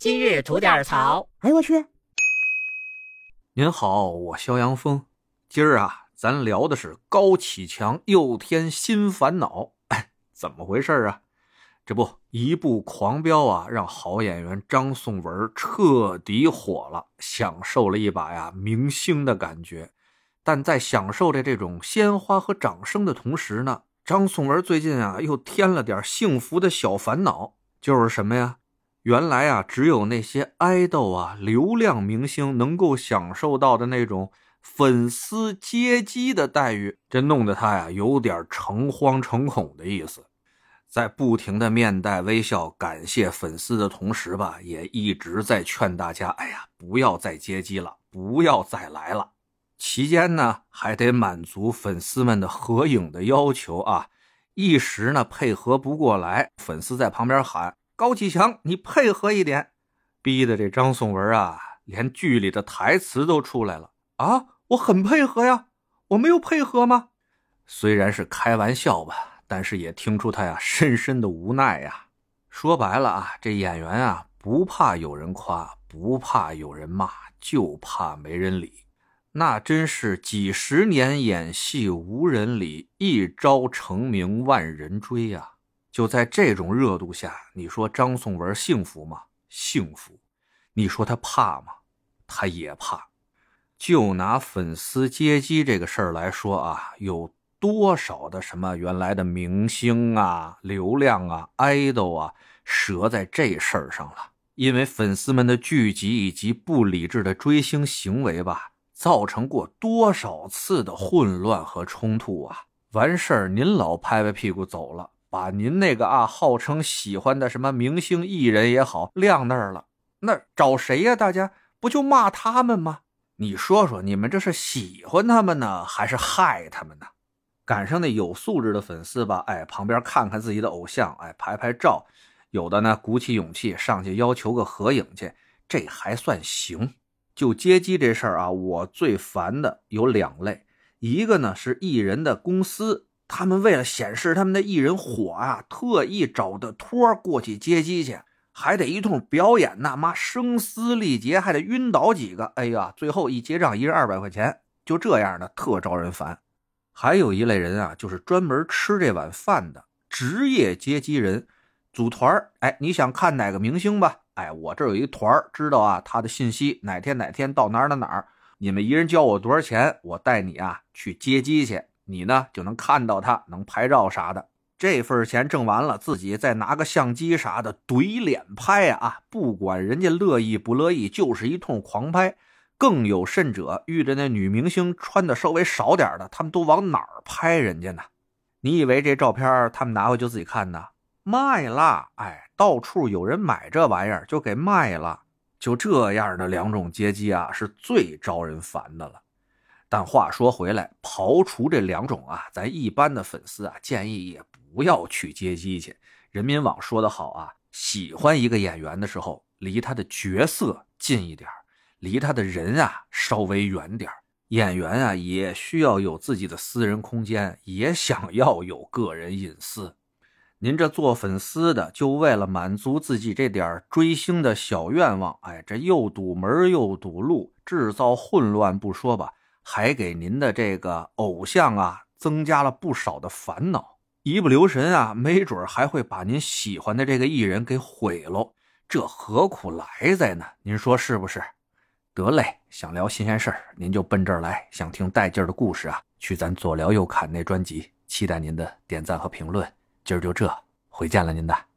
今日吐点槽。哎呦我去！您好，我肖阳峰。今儿啊，咱聊的是高启强又添新烦恼。哎，怎么回事啊？这不，一部《狂飙》啊，让好演员张颂文彻底火了，享受了一把呀明星的感觉。但在享受着这种鲜花和掌声的同时呢，张颂文最近啊又添了点幸福的小烦恼，就是什么呀？原来啊，只有那些爱豆啊、流量明星能够享受到的那种粉丝接机的待遇，这弄得他呀有点诚惶诚恐的意思。在不停的面带微笑感谢粉丝的同时吧，也一直在劝大家：哎呀，不要再接机了，不要再来了。期间呢，还得满足粉丝们的合影的要求啊，一时呢配合不过来，粉丝在旁边喊：“高启强，你配合一点。”逼得这张颂文啊，连剧里的台词都出来了啊！我很配合呀，我没有配合吗？虽然是开玩笑吧。但是也听出他呀深深的无奈呀。说白了啊，这演员啊不怕有人夸，不怕有人骂，就怕没人理。那真是几十年演戏无人理，一朝成名万人追呀！就在这种热度下，你说张颂文幸福吗？幸福。你说他怕吗？他也怕。就拿粉丝接机这个事儿来说啊，有。多少的什么原来的明星啊、流量啊、爱豆啊，折在这事儿上了。因为粉丝们的聚集以及不理智的追星行为吧，造成过多少次的混乱和冲突啊！完事儿，您老拍拍屁股走了，把您那个啊号称喜欢的什么明星艺人也好晾那儿了，那找谁呀？大家不就骂他们吗？你说说，你们这是喜欢他们呢，还是害他们呢？赶上那有素质的粉丝吧，哎，旁边看看自己的偶像，哎，拍拍照，有的呢鼓起勇气上去要求个合影去，这还算行。就接机这事儿啊，我最烦的有两类，一个呢是艺人的公司，他们为了显示他们的艺人火啊，特意找的托过去接机去，还得一通表演，那妈声嘶力竭，还得晕倒几个，哎呀，最后一结账一人二百块钱，就这样的特招人烦。还有一类人啊，就是专门吃这碗饭的职业接机人，组团哎，你想看哪个明星吧？哎，我这有一团知道啊，他的信息哪天哪天到哪儿哪哪儿，你们一人交我多少钱，我带你啊去接机去，你呢就能看到他，能拍照啥的。这份钱挣完了，自己再拿个相机啥的怼脸拍啊，不管人家乐意不乐意，就是一通狂拍。更有甚者，遇着那女明星穿的稍微少点的，他们都往哪儿拍人家呢？你以为这照片他们拿回去自己看呢？卖了，哎，到处有人买这玩意儿，就给卖了。就这样的两种阶级啊，是最招人烦的了。但话说回来，刨除这两种啊，咱一般的粉丝啊，建议也不要去接机去。人民网说的好啊，喜欢一个演员的时候，离他的角色近一点离他的人啊稍微远点演员啊也需要有自己的私人空间，也想要有个人隐私。您这做粉丝的，就为了满足自己这点追星的小愿望，哎，这又堵门又堵路，制造混乱不说吧，还给您的这个偶像啊增加了不少的烦恼。一不留神啊，没准还会把您喜欢的这个艺人给毁喽。这何苦来哉呢？您说是不是？得嘞，想聊新鲜事儿，您就奔这儿来；想听带劲儿的故事啊，去咱左聊右侃那专辑。期待您的点赞和评论。今儿就这，回见了您的。